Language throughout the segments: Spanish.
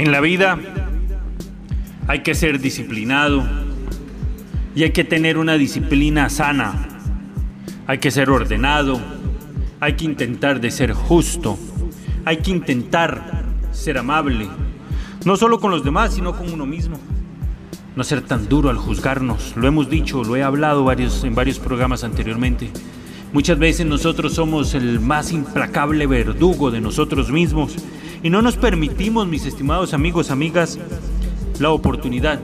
En la vida hay que ser disciplinado y hay que tener una disciplina sana. Hay que ser ordenado, hay que intentar de ser justo, hay que intentar ser amable, no solo con los demás, sino con uno mismo. No ser tan duro al juzgarnos. Lo hemos dicho, lo he hablado en varios programas anteriormente. Muchas veces nosotros somos el más implacable verdugo de nosotros mismos y no nos permitimos, mis estimados amigos, amigas, la oportunidad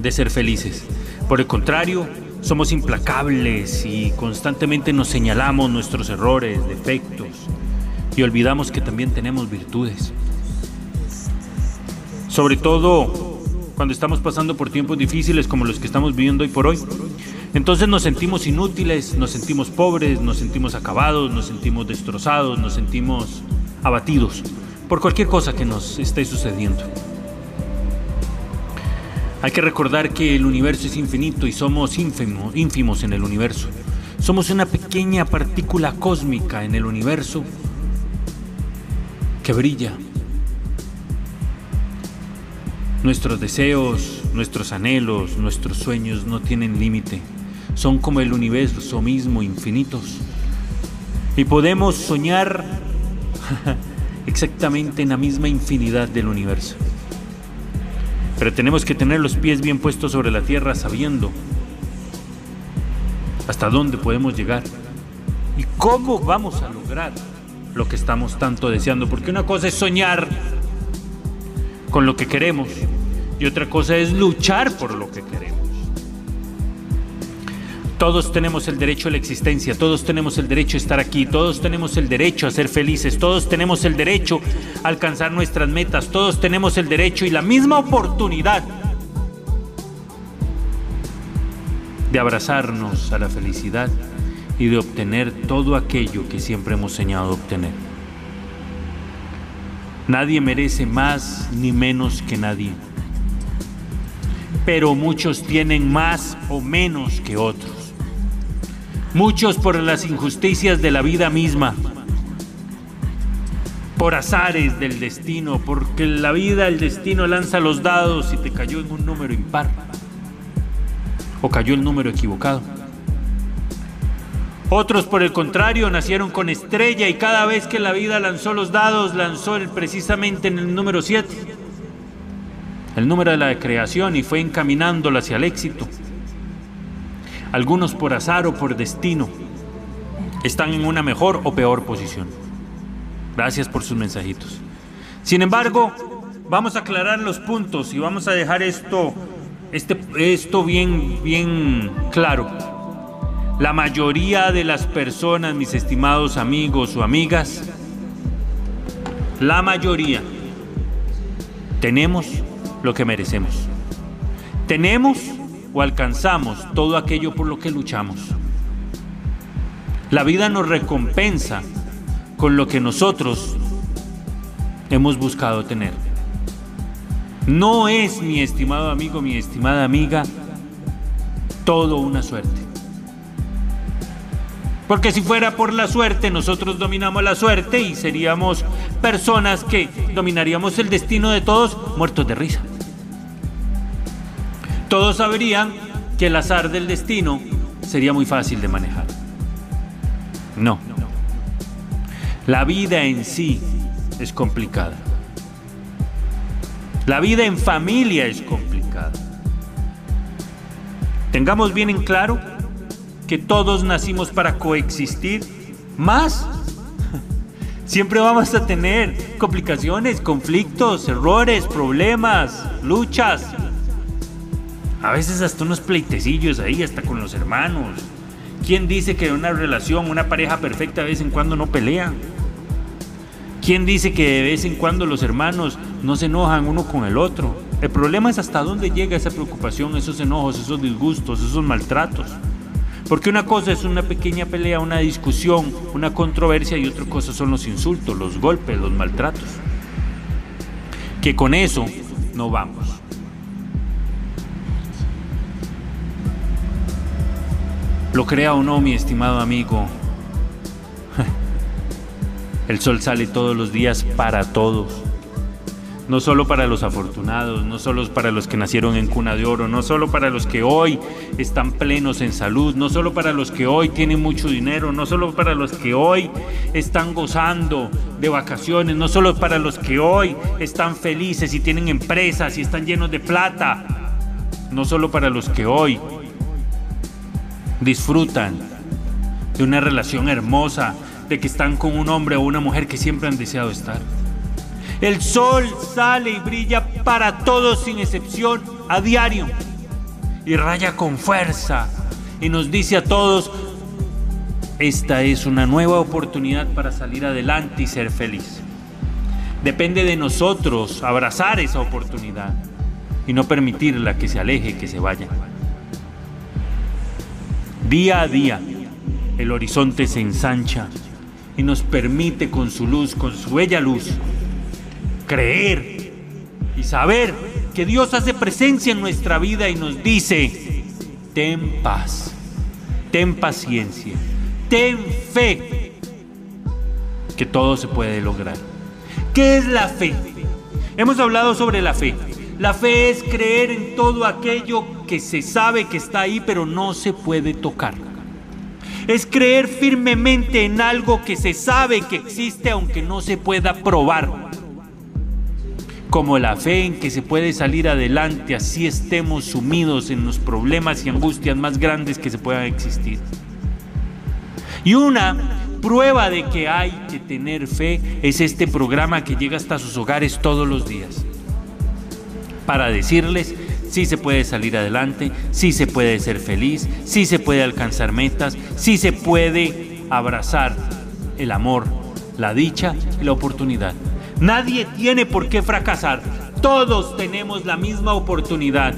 de ser felices. Por el contrario, somos implacables y constantemente nos señalamos nuestros errores, defectos y olvidamos que también tenemos virtudes. Sobre todo cuando estamos pasando por tiempos difíciles como los que estamos viviendo hoy por hoy. Entonces nos sentimos inútiles, nos sentimos pobres, nos sentimos acabados, nos sentimos destrozados, nos sentimos abatidos por cualquier cosa que nos esté sucediendo. Hay que recordar que el universo es infinito y somos ínfimos, en el universo. Somos una pequeña partícula cósmica en el universo que brilla. Nuestros deseos, nuestros anhelos, nuestros sueños no tienen límite. Son como el universo mismo, infinitos. Y podemos soñar exactamente en la misma infinidad del universo. Pero tenemos que tener los pies bien puestos sobre la tierra sabiendo hasta dónde podemos llegar y cómo vamos a lograr lo que estamos tanto deseando. Porque una cosa es soñar con lo que queremos y otra cosa es luchar por lo que queremos. Todos tenemos el derecho a la existencia, todos tenemos el derecho a estar aquí, todos tenemos el derecho a ser felices, todos tenemos el derecho a alcanzar nuestras metas, todos tenemos el derecho y la misma oportunidad de abrazarnos a la felicidad y de obtener todo aquello que siempre hemos soñado obtener. Nadie merece más ni menos que nadie, pero muchos tienen más o menos que otros muchos por las injusticias de la vida misma, por azares del destino, porque la vida, el destino lanza los dados y te cayó en un número impar, o cayó el número equivocado. Otros, por el contrario, nacieron con estrella y cada vez que la vida lanzó los dados, lanzó precisamente en el número 7, el número de la creación y fue encaminándolo hacia el éxito algunos por azar o por destino, están en una mejor o peor posición. Gracias por sus mensajitos. Sin embargo, vamos a aclarar los puntos y vamos a dejar esto, este, esto bien, bien claro. La mayoría de las personas, mis estimados amigos o amigas, la mayoría, tenemos lo que merecemos. Tenemos o alcanzamos todo aquello por lo que luchamos. La vida nos recompensa con lo que nosotros hemos buscado tener. No es, mi estimado amigo, mi estimada amiga, todo una suerte. Porque si fuera por la suerte, nosotros dominamos la suerte y seríamos personas que dominaríamos el destino de todos muertos de risa. Todos sabrían que el azar del destino sería muy fácil de manejar. No. La vida en sí es complicada. La vida en familia es complicada. Tengamos bien en claro que todos nacimos para coexistir, más siempre vamos a tener complicaciones, conflictos, errores, problemas, luchas. A veces hasta unos pleitecillos ahí, hasta con los hermanos. ¿Quién dice que una relación, una pareja perfecta de vez en cuando no pelea? ¿Quién dice que de vez en cuando los hermanos no se enojan uno con el otro? El problema es hasta dónde llega esa preocupación, esos enojos, esos disgustos, esos maltratos. Porque una cosa es una pequeña pelea, una discusión, una controversia y otra cosa son los insultos, los golpes, los maltratos. Que con eso no vamos. Lo crea o no, mi estimado amigo. El sol sale todos los días para todos no solo para los afortunados, no solo para los que nacieron en cuna de oro, no solo para los que hoy están plenos en salud, no solo para los que hoy tienen mucho dinero, no solo para los que hoy están gozando de vacaciones, no solo para los que hoy están felices y tienen empresas y están llenos de plata, no solo para los que hoy disfrutan de una relación hermosa, de que están con un hombre o una mujer que siempre han deseado estar. El sol sale y brilla para todos sin excepción a diario. Y raya con fuerza y nos dice a todos, esta es una nueva oportunidad para salir adelante y ser feliz. Depende de nosotros abrazar esa oportunidad y no permitirla que se aleje, que se vaya. Día a día el horizonte se ensancha y nos permite con su luz, con su bella luz, creer y saber que Dios hace presencia en nuestra vida y nos dice, ten paz, ten paciencia, ten fe, que todo se puede lograr. ¿Qué es la fe? Hemos hablado sobre la fe. La fe es creer en todo aquello que se sabe que está ahí pero no se puede tocar. Es creer firmemente en algo que se sabe que existe aunque no se pueda probar como la fe en que se puede salir adelante, así estemos sumidos en los problemas y angustias más grandes que se puedan existir. Y una prueba de que hay que tener fe es este programa que llega hasta sus hogares todos los días, para decirles si se puede salir adelante, si se puede ser feliz, si se puede alcanzar metas, si se puede abrazar el amor, la dicha y la oportunidad. Nadie tiene por qué fracasar. Todos tenemos la misma oportunidad.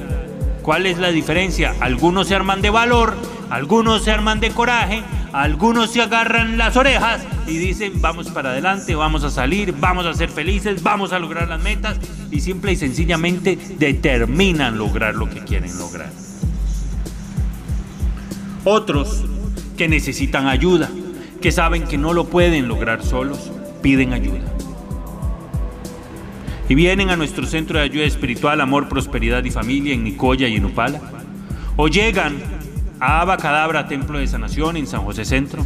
¿Cuál es la diferencia? Algunos se arman de valor, algunos se arman de coraje, algunos se agarran las orejas y dicen vamos para adelante, vamos a salir, vamos a ser felices, vamos a lograr las metas y simple y sencillamente determinan lograr lo que quieren lograr. Otros que necesitan ayuda, que saben que no lo pueden lograr solos, piden ayuda. Y vienen a nuestro centro de ayuda espiritual, amor, prosperidad y familia en Nicoya y en Upala, o llegan a Abacadabra, Templo de Sanación en San José Centro,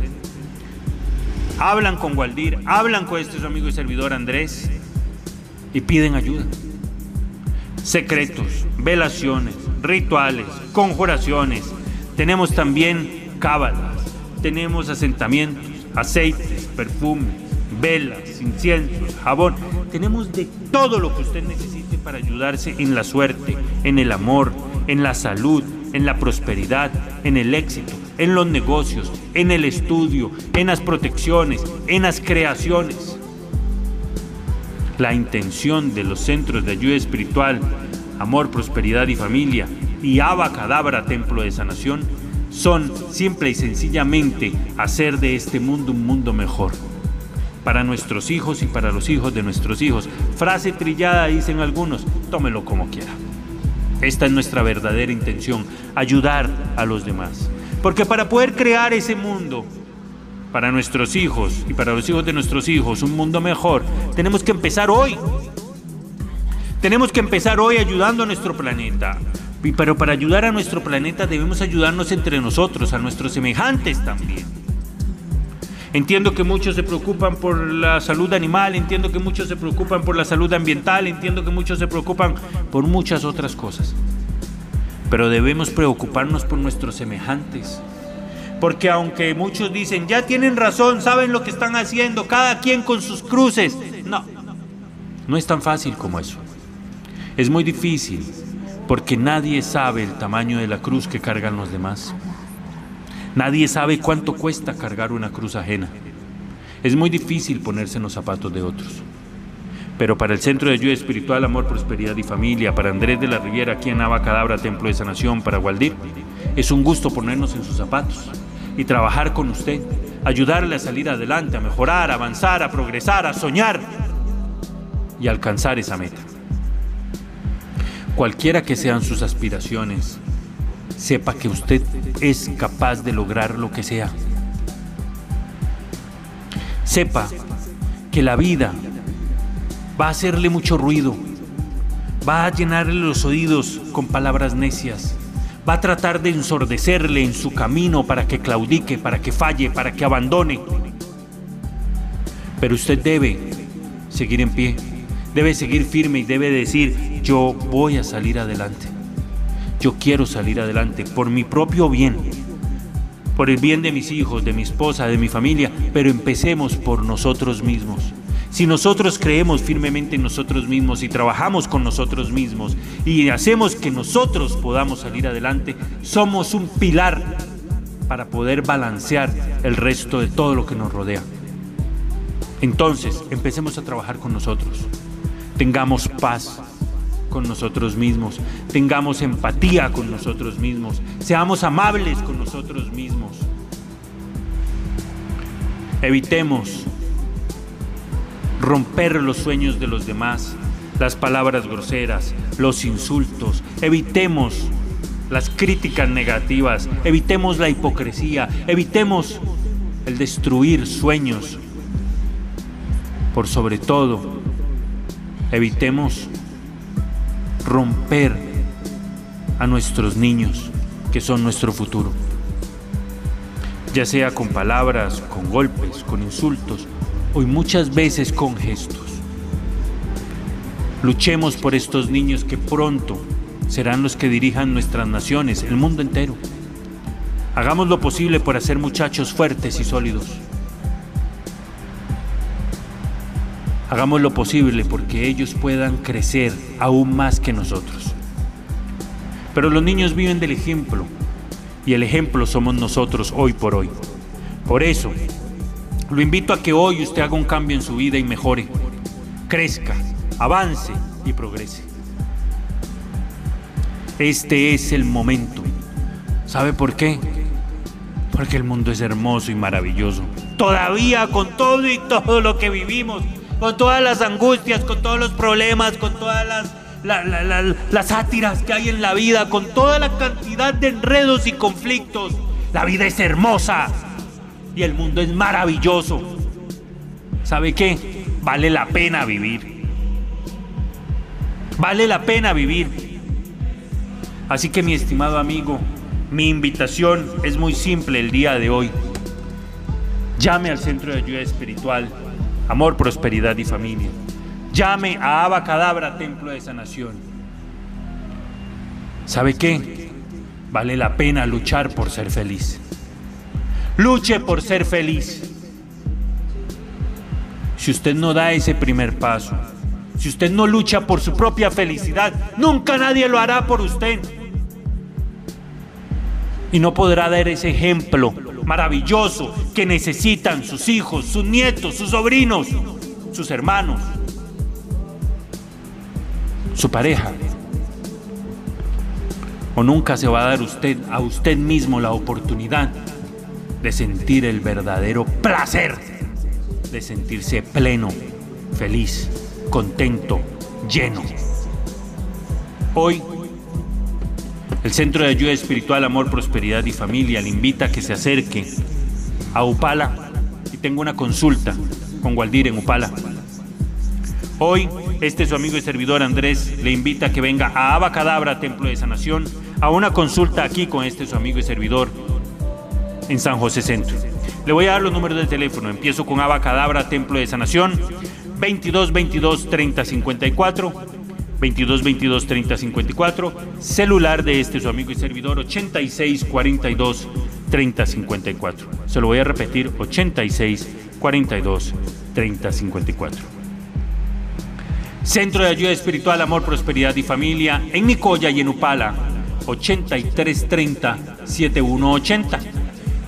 hablan con Waldir, hablan con este su amigo y servidor Andrés y piden ayuda. Secretos, velaciones, rituales, conjuraciones. Tenemos también cábalas, tenemos asentamientos, aceites, perfumes, velas, inciensos, jabón tenemos de todo lo que usted necesite para ayudarse en la suerte, en el amor, en la salud, en la prosperidad, en el éxito, en los negocios, en el estudio, en las protecciones, en las creaciones. La intención de los centros de ayuda espiritual, amor, prosperidad y familia y Abacadabra Templo de Sanación son simple y sencillamente hacer de este mundo un mundo mejor para nuestros hijos y para los hijos de nuestros hijos. Frase trillada, dicen algunos, tómelo como quiera. Esta es nuestra verdadera intención, ayudar a los demás. Porque para poder crear ese mundo, para nuestros hijos y para los hijos de nuestros hijos, un mundo mejor, tenemos que empezar hoy. Tenemos que empezar hoy ayudando a nuestro planeta. Pero para ayudar a nuestro planeta debemos ayudarnos entre nosotros, a nuestros semejantes también. Entiendo que muchos se preocupan por la salud animal, entiendo que muchos se preocupan por la salud ambiental, entiendo que muchos se preocupan por muchas otras cosas. Pero debemos preocuparnos por nuestros semejantes. Porque aunque muchos dicen, ya tienen razón, saben lo que están haciendo, cada quien con sus cruces. No, no es tan fácil como eso. Es muy difícil porque nadie sabe el tamaño de la cruz que cargan los demás. Nadie sabe cuánto cuesta cargar una cruz ajena. Es muy difícil ponerse en los zapatos de otros. Pero para el Centro de Ayuda Espiritual, Amor, Prosperidad y Familia, para Andrés de la Riviera, aquí en Abacadabra, Templo de Sanación, para Waldir, es un gusto ponernos en sus zapatos y trabajar con usted, ayudarle a salir adelante, a mejorar, a avanzar, a progresar, a soñar y alcanzar esa meta. Cualquiera que sean sus aspiraciones, sepa que usted es capaz de lograr lo que sea. Sepa que la vida va a hacerle mucho ruido, va a llenarle los oídos con palabras necias, va a tratar de ensordecerle en su camino para que claudique, para que falle, para que abandone. Pero usted debe seguir en pie, debe seguir firme y debe decir, yo voy a salir adelante. Yo quiero salir adelante por mi propio bien, por el bien de mis hijos, de mi esposa, de mi familia, pero empecemos por nosotros mismos. Si nosotros creemos firmemente en nosotros mismos y trabajamos con nosotros mismos y hacemos que nosotros podamos salir adelante, somos un pilar para poder balancear el resto de todo lo que nos rodea. Entonces, empecemos a trabajar con nosotros. Tengamos paz con nosotros mismos. Tengamos empatía con nosotros mismos. Seamos amables con nosotros mismos. Evitemos romper los sueños de los demás, las palabras groseras, los insultos. Evitemos las críticas negativas, evitemos la hipocresía, evitemos el destruir sueños. Por sobre todo, evitemos romper a nuestros niños, que son nuestro futuro. Ya sea con palabras, con golpes, con insultos, hoy muchas veces con gestos. Luchemos por estos niños que pronto serán los que dirijan nuestras naciones, el mundo entero. Hagamos lo posible por hacer muchachos fuertes y sólidos. Hagamos lo posible porque ellos puedan crecer aún más que nosotros. Pero los niños viven del ejemplo y el ejemplo somos nosotros hoy por hoy. Por eso, lo invito a que hoy usted haga un cambio en su vida y mejore, crezca, avance y progrese. Este es el momento. ¿Sabe por qué? Porque el mundo es hermoso y maravilloso. Todavía con todo y todo lo que vivimos, con todas las angustias, con todos los problemas, con todas las, las sátiras que hay en la vida, con toda la cantidad de enredos y conflictos, la vida es hermosa, y el mundo es maravilloso. ¿Sabe qué? Vale la pena vivir. Vale la pena vivir. Así que mi estimado amigo, mi invitación es muy simple el día de hoy. Llame al Centro de Ayuda Espiritual, Amor, Prosperidad y Familia. Llame a Abacadabra, Templo de Sanación. ¿Sabe qué? Vale la pena luchar por ser feliz. Luche por ser feliz. Si usted no da ese primer paso, si usted no lucha por su propia felicidad, nunca nadie lo hará por usted. Y no podrá dar ese ejemplo maravilloso que necesitan sus hijos, sus nietos, sus sobrinos, sus hermanos, su pareja. O nunca se va a dar usted a usted mismo la oportunidad de sentir el verdadero placer de sentirse pleno, feliz, contento, lleno. Hoy, el Centro de Ayuda Espiritual, Amor, Prosperidad y Familia le invita a que se acerque a Upala y tenga una consulta con Waldir en Upala. Hoy, este su amigo y servidor Andrés le invita a que venga a Abacadabra, Templo de Sanación, a una consulta aquí con este su amigo y servidor en San José Centro. Le voy a dar los números de teléfono. Empiezo con Abacadabra, Templo de Sanación, 22 22 30 54. 22 22 30 54. Celular de este su amigo y servidor 86 42 30 54. Se lo voy a repetir 86 42 30 54. Centro de Ayuda Espiritual, Amor, Prosperidad y Familia en Nicoya y en Upala 83 30 7180.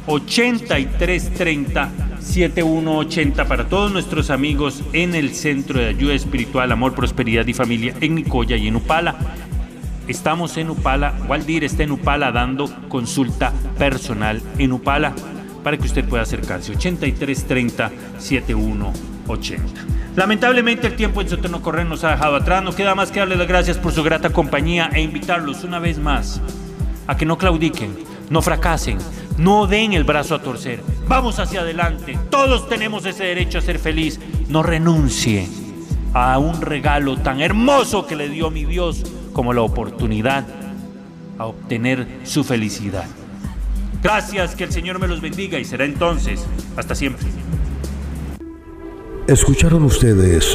83 30 7180 para todos nuestros amigos en el Centro de Ayuda Espiritual, Amor, Prosperidad y Familia en Nicoya y en Upala. Estamos en Upala, Waldir está en Upala dando consulta personal en Upala para que usted pueda acercarse. 8330 7180. Lamentablemente el tiempo en su turno correr nos ha dejado atrás. No queda más que darle las gracias por su grata compañía e invitarlos una vez más a que no claudiquen, no fracasen, no den el brazo a torcer. Vamos hacia adelante. Todos tenemos ese derecho a ser feliz. No renuncie a un regalo tan hermoso que le dio mi Dios como la oportunidad a obtener su felicidad. Gracias, que el Señor me los bendiga y será entonces hasta siempre. Escucharon ustedes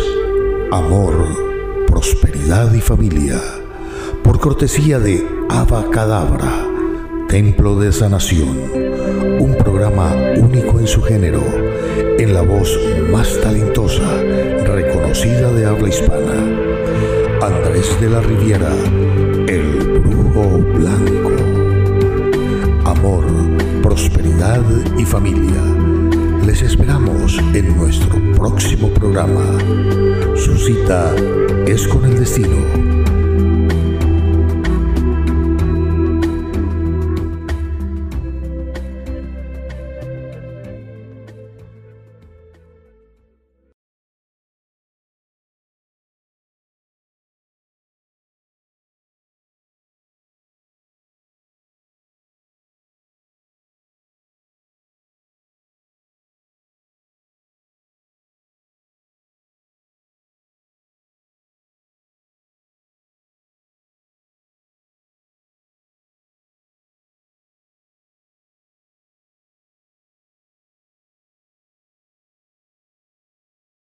Amor, Prosperidad y Familia por cortesía de Abacadabra Templo de Sanación, un programa único en su género, en la voz más talentosa, reconocida de habla hispana. Andrés de la Riviera, el brujo blanco. Amor, prosperidad y familia. Les esperamos en nuestro próximo programa. Su cita es con el destino